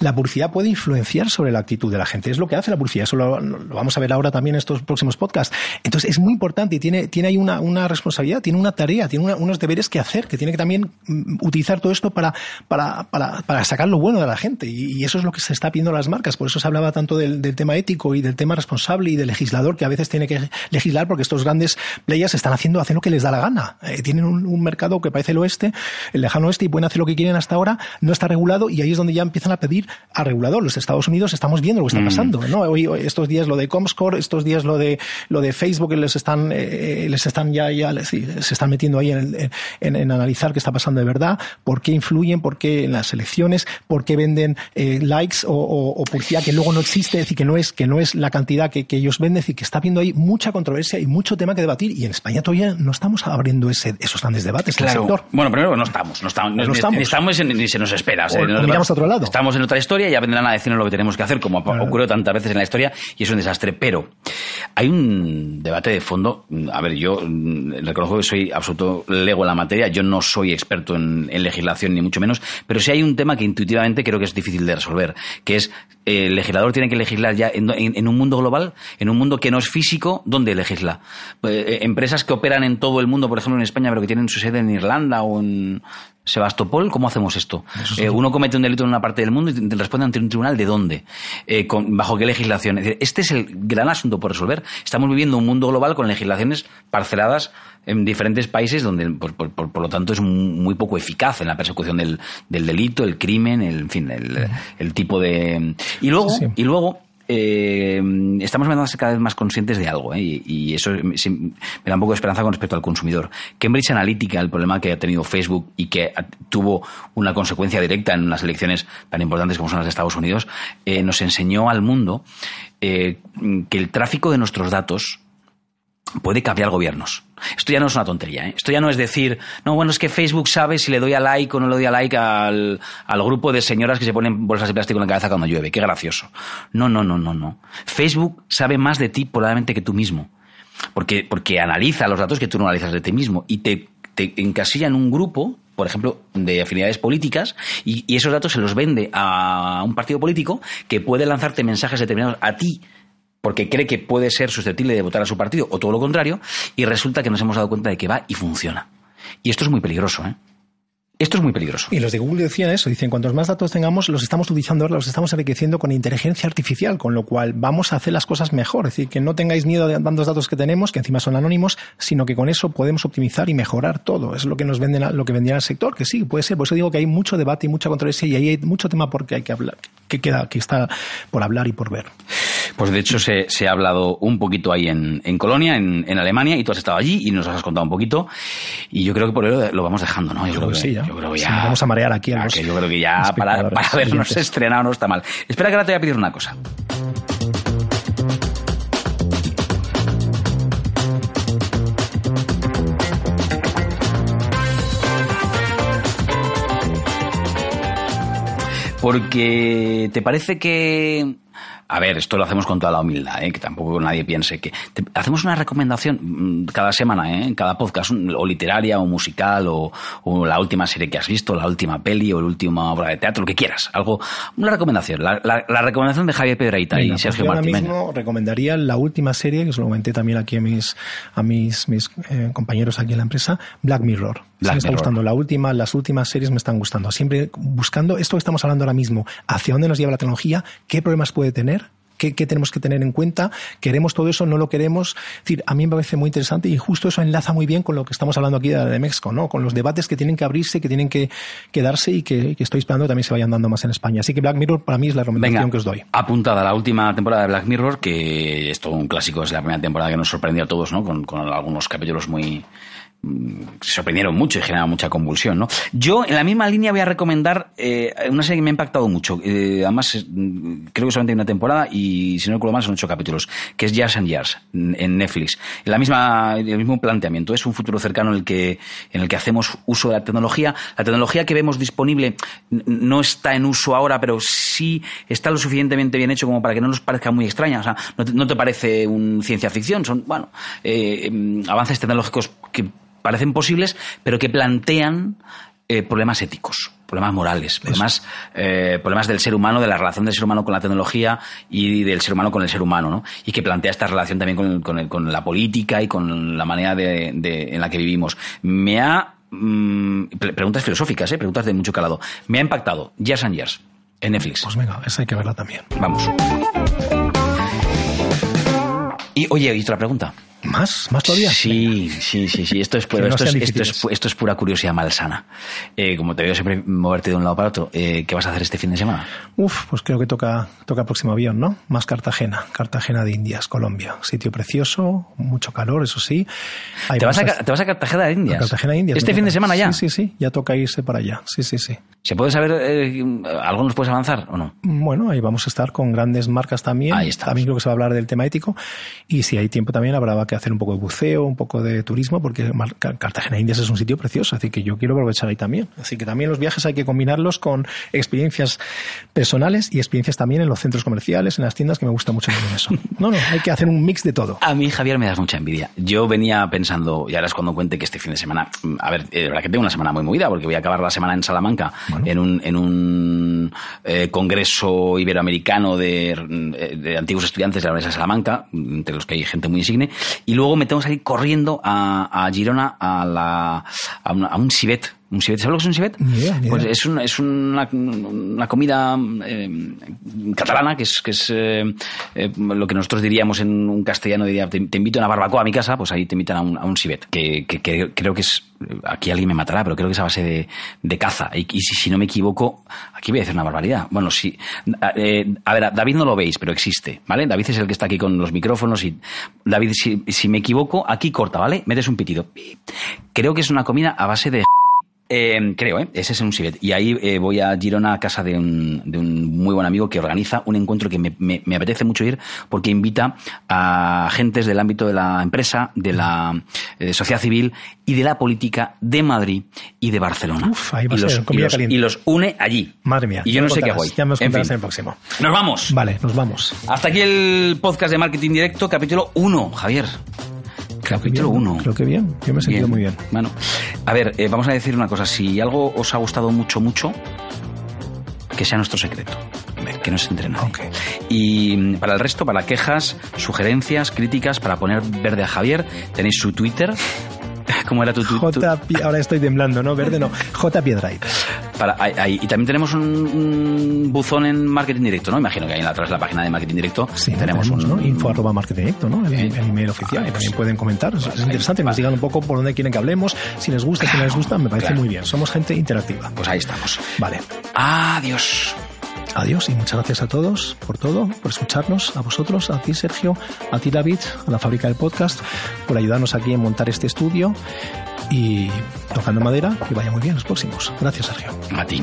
La publicidad puede influenciar sobre la actitud de la gente. Es lo que hace la publicidad. Eso lo, vamos a ver ahora también en estos próximos podcasts. Entonces es muy importante y tiene, tiene ahí una, una responsabilidad, tiene una tarea, tiene unos deberes que hacer, que tiene que también mm, utilizar todo esto para, para, para, sacar lo bueno de la gente. Y, eso es lo que se está pidiendo a las marcas. Por eso se hablaba tanto del, tema ético y del tema responsable y del legislador que a veces tiene que legislar porque estos grandes players están haciendo, hacen lo que les da la gana. Eh, tienen un, un mercado que parece el oeste, el lejano oeste y pueden hacer lo que quieren hasta ahora, no está regulado y ahí es donde ya empiezan a pedir a regulador. Los Estados Unidos estamos viendo lo que está mm. pasando, ¿no? Hoy, estos días lo de Comscore, estos días lo de lo de Facebook, les están eh, les están ya ya se están metiendo ahí en, en, analizar qué está pasando de verdad, por qué influyen, por qué en las elecciones, por qué venden eh, likes o, o, publicidad que luego no existe, es decir, que no es que no es la cantidad que, que ellos venden, es decir, que está habiendo ahí mucha controversia y mucho tema que debatir y en España todavía no estamos abriendo ese, esos grandes debates en el sector. Bueno, primero no estamos, no estamos, no, estamos. Ni, estamos ni, se nos espera. miramos a otro lado. Estamos en otra historia y ya vendrán a decirnos lo que tenemos que hacer, como ha ocurrido tantas veces en la historia, y es un desastre. Pero hay un debate de fondo. A ver, yo mm, reconozco que soy absoluto lego en la materia, yo no soy experto en, legislación, ni mucho menos, pero sí hay un tema que intuitivamente creo que es difícil de resolver, que es eh, el legislador tiene que legislar ya en, un mundo global, en un mundo que no es físico, ¿dónde legisla? Eh, empresas que operan en todo el mundo, por ejemplo en España, pero que tienen su sede en Irlanda o en Sebastopol, ¿cómo hacemos esto? Eh, uno comete un delito en una parte del mundo y responde ante un tribunal de dónde, eh, ¿bajo qué legislación? Este es el gran asunto por resolver. Estamos viviendo un mundo global con legislaciones parceladas en diferentes países donde, por, lo tanto, es muy poco eficaz en la persecución del, del delito, el crimen, el, en fin, el, tipo de... Y luego, y luego eh, estamos cada vez más conscientes de algo, ¿eh? y, eso me, da un poco de esperanza con respecto al consumidor. Cambridge Analytica, el problema que ha tenido Facebook y que tuvo una consecuencia directa en unas elecciones tan importantes como son las de Estados Unidos, eh, nos enseñó al mundo que el tráfico de nuestros datos puede cambiar gobiernos. Esto ya no es una tontería. ¿eh? Esto ya no es decir, no, bueno, es que Facebook sabe si le doy a like o no le doy a like al, al grupo de señoras que se ponen bolsas de plástico en la cabeza cuando llueve. Qué gracioso. No, no, no, no, no. Facebook sabe más de ti probablemente que tú mismo. Porque, porque analiza los datos que tú no analizas de ti mismo y te, encasilla en un grupo por ejemplo, de afinidades políticas, y, esos datos se los vende a un partido político que puede lanzarte mensajes determinados a ti porque cree que puede ser susceptible de votar a su partido o todo lo contrario, y resulta que nos hemos dado cuenta de que va y funciona. Y esto es muy peligroso, ¿eh? Esto es muy peligroso. Y los de Google decían eso, dicen, cuantos más datos tengamos, los estamos utilizando ahora, los estamos enriqueciendo con inteligencia artificial, con lo cual vamos a hacer las cosas mejor. Es decir, que no tengáis miedo de tantos datos que tenemos, que encima son anónimos, sino que con eso podemos optimizar y mejorar todo. Es lo que nos venden, lo que vendía el sector, que sí, puede ser. Por eso digo que hay mucho debate y mucha controversia y ahí hay mucho tema porque hay que hablar, que queda, que está por hablar y por ver. Pues de hecho se, ha hablado un poquito ahí en, Colonia, en, Alemania, y tú has estado allí y nos has contado un poquito. Y yo creo que por ello lo vamos dejando, ¿no? Yo, creo, que, sí, ¿ya? yo creo que ya. vamos a marear aquí a los Yo creo que ya para, para vernos estrenado no está mal. Espera que ahora te voy a pedir una cosa. Porque te parece que a ver, esto lo hacemos con toda la humildad, ¿eh? que tampoco nadie piense que... hacemos una recomendación mm, cada semana, ¿eh? en cada podcast, o literaria, o musical, o, la última serie que has visto, la última peli, o la última obra de teatro, lo que quieras. Algo, una recomendación. La, recomendación de Javier Pedraita y Sergio pues Martínez. Ahora mismo recomendaría la última serie, que se lo comenté también aquí a mis, a mis, mis eh, compañeros aquí en la empresa, Black Mirror. Me está gustando la última, las últimas series me están gustando. Siempre buscando esto que estamos hablando ahora mismo, hacia dónde nos lleva la tecnología, qué problemas puede tener ¿Qué, tenemos que tener en cuenta? ¿Queremos todo eso? ¿No lo queremos? Es decir, a mí me parece muy interesante y justo eso enlaza muy bien con lo que estamos hablando aquí de, México, ¿no? Con los debates que tienen que abrirse, que tienen que quedarse y que, estoy esperando que también se vayan dando más en España. Así que Black Mirror para mí es la recomendación que os doy. Apuntada la última temporada de Black Mirror, que es todo un clásico, es la primera temporada que nos sorprendió a todos, ¿no? Con, con algunos capítulos muy, se sorprendieron mucho y generaron mucha convulsión, ¿no? Yo, en la misma línea, voy a recomendar eh, una serie que me ha impactado mucho. Eh, además, creo que solamente hay una temporada y, si no recuerdo mal, son ocho capítulos, que es Years and Years, en Netflix. La misma, el mismo planteamiento. Es un futuro cercano en el que, en el que hacemos uso de la tecnología. La tecnología que vemos disponible no está en uso ahora, pero sí está lo suficientemente bien hecho como para que no nos parezca muy extraña. O sea, no te, parece un ciencia ficción. Son, bueno, eh, avances tecnológicos que parecen posibles, pero que plantean eh, problemas éticos, problemas morales, problemas, eh, problemas del ser humano, de la relación del ser humano con la tecnología y del ser humano con el ser humano, ¿no? Y que plantea esta relación también con, la política y con la manera de, en la que vivimos. Me ha mm, preguntas filosóficas, ¿eh? preguntas de mucho calado. Me ha impactado Years and Years en Netflix. Pues venga, esa hay que verla también. Vamos. Y oye, y otra pregunta. ¿Más? ¿Más todavía? Sí, sí, sí, sí. Esto es, pura, esto, es, esto, es, pura curiosidad malsana. Eh, como te veo siempre moverte de un lado para otro, eh, ¿qué vas a hacer este fin de semana? Uf, pues creo que toca, toca próximo avión, ¿no? Más Cartagena. Cartagena de Indias, Colombia. Sitio precioso, mucho calor, eso sí. ¿Te vas, a, ¿Te vas, a, Cartagena de Indias? Cartagena de Indias. ¿Este fin de semana ya? Sí, sí, sí. Ya toca irse para allá. Sí, sí, sí. ¿Se puede saber, eh, algo nos puedes avanzar o no? Bueno, ahí vamos a estar con grandes marcas también. Ahí está. También creo que se va a hablar del tema ético. Y si hay tiempo también habrá que hacer un poco de buceo un poco de turismo, porque Cartagena Indias es un sitio precioso, así que yo quiero aprovechar ahí también. Así que también los viajes hay que combinarlos con experiencias personales y experiencias también en los centros comerciales, en las tiendas, que me gusta mucho eso. [LAUGHS] No, no, hay que hacer un mix de todo. A mí, Javier, me das mucha envidia. Yo venía pensando, y ahora es cuando cuente que este fin de semana, a ver, de verdad que tengo una semana muy movida, porque voy a acabar la semana en Salamanca, en un, en un eh, congreso iberoamericano de, de, antiguos estudiantes de la Universidad de Salamanca, entre los que hay gente muy insigne, y luego me tengo que salir corriendo a, a Girona a, la, a, a un civet ¿Un ¿sabes lo que es un civet? Pues es, un, es una, una comida eh, catalana, que es, que es eh, eh, lo que nosotros diríamos en un castellano, diría, te, invito a una barbacoa a mi casa, pues ahí te invitan a un, a un civet, que, que, creo que es, aquí alguien me matará, pero creo que es a base de, de caza. Y, si, si, no me equivoco, aquí voy a decir una barbaridad. Bueno, si, a ver, David no lo veis, pero existe, ¿vale? David es el que está aquí con los micrófonos y David, si, si me equivoco, aquí corta, ¿vale? Metes un pitido. Creo que es una comida a base de eh, creo, ¿eh? Ese es un Sibet. Y ahí eh, voy a Girona a casa de un, de un, muy buen amigo que organiza un encuentro que me, me, apetece mucho ir porque invita a agentes del ámbito de la empresa, de la eh, sociedad civil y de la política de Madrid y de Barcelona. Uf, ahí va y, los, y, los, y, los, une allí. Madre mía. Y yo no sé qué hago Ya me en, en el próximo. Nos vamos. Vale, nos vamos. Hasta aquí el podcast de Marketing Directo, capítulo 1, Javier. Capítulo 1. Creo que bien. Yo me he sentido muy bien. Bueno, a ver, eh, vamos a decir una cosa. Si algo os ha gustado mucho, mucho, que sea nuestro secreto. Que no se entre Okay. Y mm, para el resto, para quejas, sugerencias, críticas, para poner verde a Javier, tenéis su Twitter. [LAUGHS] ¿Cómo era tu Twitter? ahora estoy temblando, ¿no? Verde no. J. Piedraita. Para, y también tenemos un, buzón en marketing directo, ¿no? Imagino que ahí atrás la página de marketing directo sí, tenemos, un ¿no? info arroba marketing directo, ¿no? El, email oficial. y también pueden comentar. Es, interesante, nos digan un poco por dónde quieren que hablemos, si les gusta, si no les gusta, me parece muy bien. Somos gente interactiva. Pues ahí estamos. Vale. Adiós. Adiós y muchas gracias a todos por todo, por escucharnos, a vosotros, a ti Sergio, a ti David, a la fábrica del podcast, por ayudarnos aquí en montar este estudio y tocando madera, que vaya muy bien los próximos. Gracias, Sergio. A ti.